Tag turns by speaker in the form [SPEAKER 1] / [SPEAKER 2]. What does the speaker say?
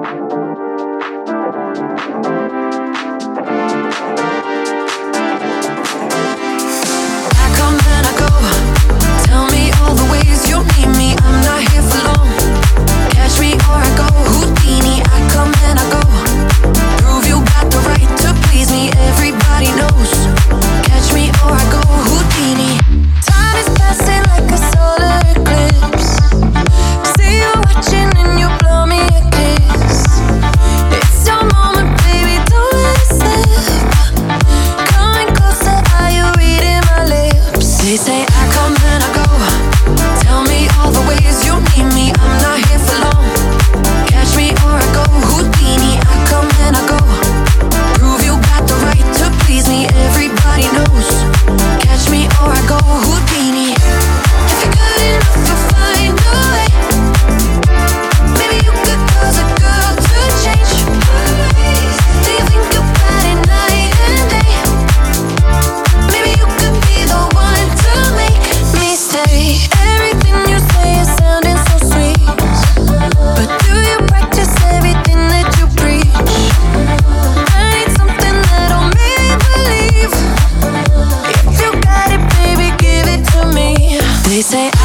[SPEAKER 1] Thank They say